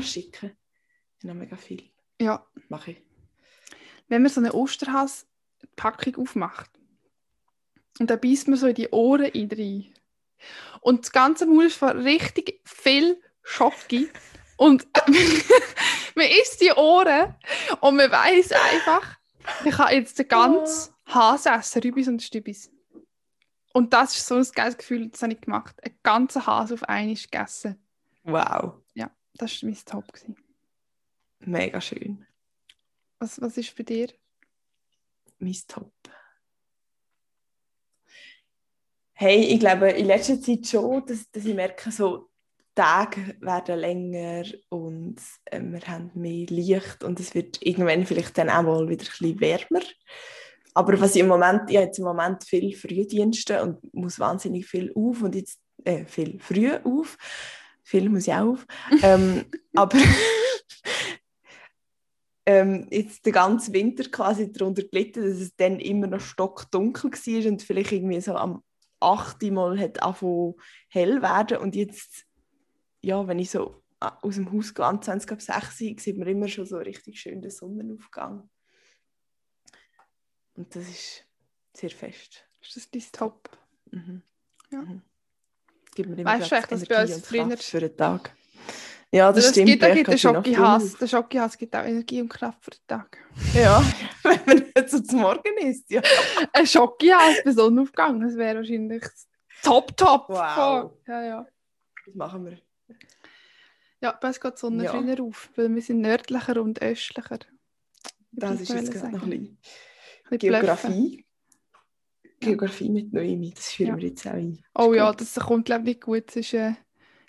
ich schicken? Ich habe noch mega viel. Ja, Mache ich. wenn man so eine Osterhase-Packung aufmacht und dann beißt man so in die Ohren in rein. Und das ganze Maul ist von richtig viel Schocke. Und man isst die Ohren und man weiß einfach, ich kann jetzt den ganzen Hase essen, Rübis und Stübis. Und das ist so ein geiles Gefühl, das habe ich gemacht. Einen ganzen Hase auf einmal gegessen. Wow. Das war mein Top. Gewesen. Mega schön. Was, was ist bei dir? Mein Top. Hey, ich glaube in letzter Zeit schon, dass, dass ich merke, so die Tage werden länger und äh, wir haben mehr Licht und es wird irgendwann vielleicht dann auch mal wieder ein bisschen wärmer. Aber was ich im Moment, ich habe jetzt im Moment viel Frühdienste und muss wahnsinnig viel auf und jetzt äh, viel früh auf. Viel muss ich auch auf. ähm, aber ähm, jetzt den ganzen Winter quasi darunter gelitten, dass es dann immer noch stockdunkel war und vielleicht irgendwie so am 8. Mal hat angefangen hell werden und jetzt, ja, wenn ich so äh, aus dem Haus gehe, am 20 ab 6 Uhr, sieht man immer schon so richtig schön den Sonnenaufgang. Und das ist sehr fest. Ist das dein Top? Mhm. Ja. Mhm. Gibt mir Weißt du dass bei uns früher- für den Tag. Ja, das, Das stimmt. gibt, da ich gibt den sie noch Schokihas. Der Schokihas gibt auch Energie und Kraft für den Tag. Ja, wenn man nicht so zum Morgen isst. Ja. Ein Schokihas bei Sonnenaufgang, das wäre wahrscheinlich das Top, Top. Wow. Ja, ja. Das machen wir. Ja, bei uns geht die Sonne Ja. früher auf, weil wir sind nördlicher und östlicher. Das ist jetzt gerade noch ein bisschen Ein bisschen bluffen. Geografie. Geografie mit Noemi, das führen Ja. wir jetzt auch ein. Oh Ist ja, das kommt glaube ich nicht gut. Es ist, äh,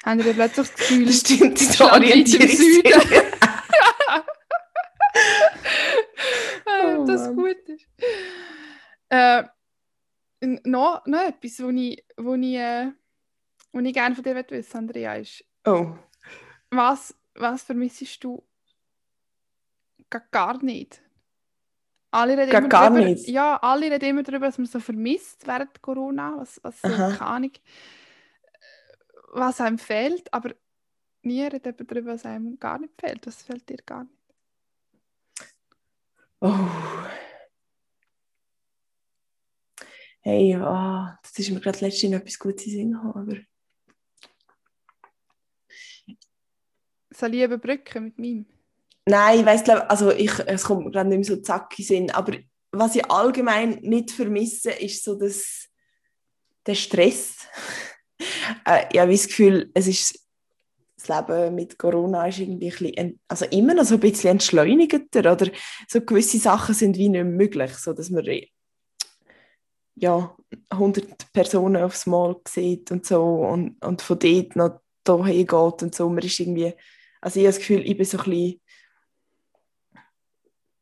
haben wir plötzlich das Gefühl, Das stimmt, die Deutschland liegt im äh, Oh das Mann. gut ist. Äh, noch, noch etwas, was ich, wo ich, äh, wo ich gerne von dir wissen möchte, Andrea, ist, Oh, was, was vermissest du ga- gar nicht? Alle reden Ga- immer gar darüber, nicht? Ja, alle reden immer darüber, was man so vermisst während Corona, was, was so, keine Ahnung, was einem fehlt, aber nie redet jemand darüber, was einem gar nicht fehlt. Was fehlt dir gar nicht? oh. Hey, ah, das ist mir gerade letztens etwas Gutes in Sinn aber Soll ich überbrücken mit meinem? Nein, ich weiss, glaub, also ich, es kommt mir gerade nicht mehr so zack in den Sinn, aber was ich allgemein nicht vermisse, ist so das, der Stress. Äh, ich habe das Gefühl, es ist, das Leben mit Corona ist irgendwie ein bisschen, also immer noch so ein bisschen entschleunigter oder so gewisse Sachen sind wie nicht möglich, so dass man ja, 100 Personen aufs Mal sieht und so und, und von dort noch dahin geht und so. Man ist irgendwie, also ich habe das Gefühl, ich bin so ein bisschen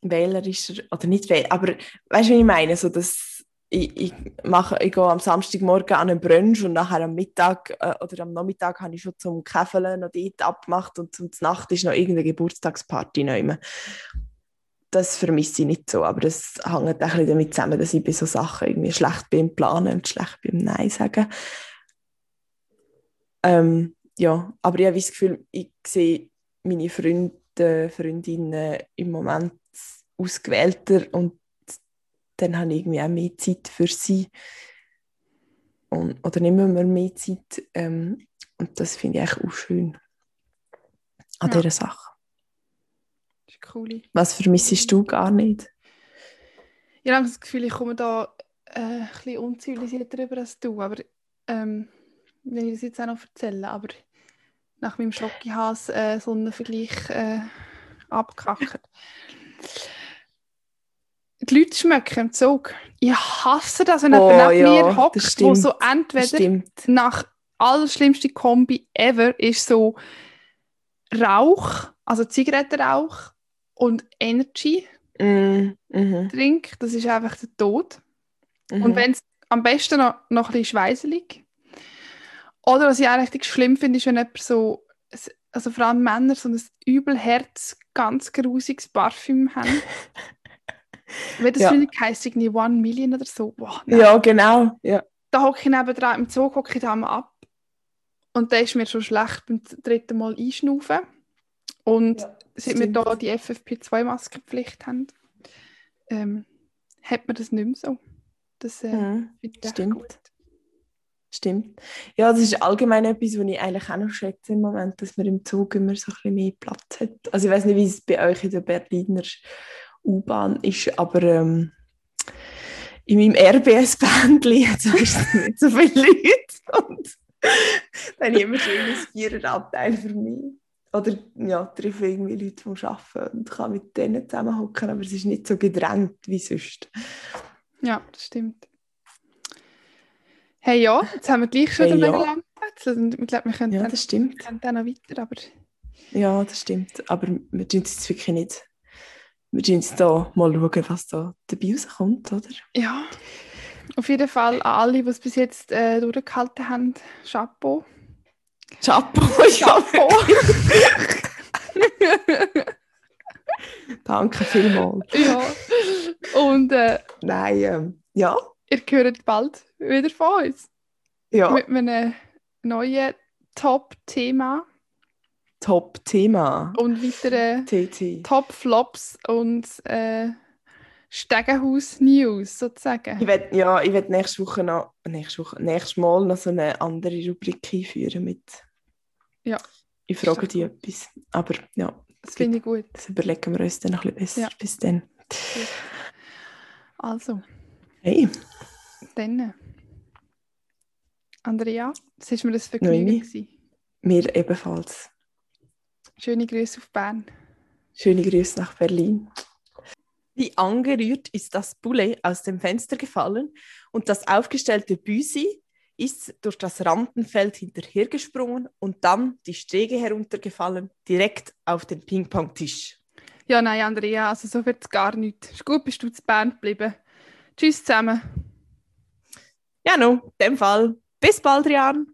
wählerischer, oder nicht wähler, aber weißt du, wie ich meine? So, dass ich, ich, mache, ich gehe am Samstagmorgen an einen Brunch und nachher am Mittag äh, oder am Nachmittag habe ich schon zum Käfeln noch dort abgemacht und zum Nacht ist noch irgendeine Geburtstagsparty immer. Das vermisse ich nicht so, aber das hängt ein bisschen damit zusammen, dass ich bei so Sachen irgendwie schlecht bin im Planen und schlecht beim Nein sagen. Ähm, ja, aber ich habe das Gefühl, ich sehe meine Freunde, Freundinnen im Moment ausgewählter und dann habe ich irgendwie auch mehr Zeit für sie. Und, oder nehmen wir mehr Zeit. Ähm, und das finde ich eigentlich auch schön an Ja. dieser Sache. Das ist cool. Was vermissest du gar nicht? Ich habe das Gefühl, ich komme da äh, ein bisschen unzivilisiert rüber als du, aber ähm, wenn ich das jetzt auch noch erzähle, aber nach meinem Schokihas äh, so einen Vergleich äh, abgekackert. Die Leute schmecken im Zug. Ich hasse das, wenn Oh, jemand neben ja, mir hockt, wo so entweder nach allerschlimmste Kombi ever ist so Rauch, also Zigarettenrauch und Energy Mm, mhm, Drink. Das ist einfach der Tod. mhm. Und wenn es am besten noch, noch ein bisschen schweiselig. Oder was ich auch richtig schlimm finde, ist, wenn jemand so, also vor allem Männer, so ein übelherz, ganz grusiges Parfüm haben. Wie das Ja. finde ich heisst, irgendwie One Million oder so. Boah, ja, genau. Ja. Da hocke ich nebendran, im Zug hocke ich da mal ab. Und der ist mir schon schlecht beim dritten Mal einschnaufen. Und Ja, seit wir stimmt. da die FFP2-Maskenpflicht haben, ähm, hat man das nicht mehr so. Das äh, Mhm. ich echt stimmt. gut. Stimmt. Ja, das ist allgemein etwas, was ich eigentlich auch noch schätze im Moment, dass man im Zug immer so ein bisschen mehr Platz hat. Also ich weiß nicht, wie es bei euch in der Berliner U-Bahn ist, aber ähm, in meinem RBS-Bändli es meistens nicht so viele Leute. Und dann habe ich immer schön ein Viererabteil für mich. Oder ja, treffe irgendwie Leute, die arbeiten und kann mit denen zusammenhocken, aber es ist nicht so gedrängt wie sonst. Ja, das stimmt. Hey ja, jetzt haben wir gleich schon Hey, hey, ja. lang. Und Ich glaube, wir können, Ja, dann, das stimmt. können dann noch weiter, aber Ja, das stimmt. Aber wir tun es jetzt wirklich nicht. Wir jetzt da mal schauen, was da dabei rauskommt, oder? ja. Auf jeden Fall an alle, die es bis jetzt äh, durchgehalten haben, Chapeau. Chapeau, Chapeau. Danke vielmals. ja. Und äh, Nein, ähm, ja, ihr hört bald wieder von uns. ja, Mit einem neuen Top-Thema Top-Thema. und weiteren TT. Top-Flops und äh, Stegenhaus-News sozusagen. Ich werd, ja, ich werde nächste Woche noch, nächste Woche, nächstes Mal noch so eine andere Rubrik einführen mit. Ja. Ich frage dich etwas. Aber ja, Das finde ich gut. das überlegen wir uns dann noch ein bisschen besser. Ja. Bis dann. Also, Hey, dann. äh, Andrea, es war mir ein Vergnügen. Mir ebenfalls. Schöne Grüße auf Bern. Schöne Grüße nach Berlin. Wie angerührt ist das Poulet aus dem Fenster gefallen und das aufgestellte Büsi ist durch das Rampenfeld hinterhergesprungen und dann die Stege heruntergefallen, direkt auf den Ping-Pong-Tisch. Ja, nein, Andrea, also so wird es gar nicht. Ist gut, bist du zu Bern geblieben. Tschüss zusammen. Ja, no, in dem Fall. Bis bald, Rian.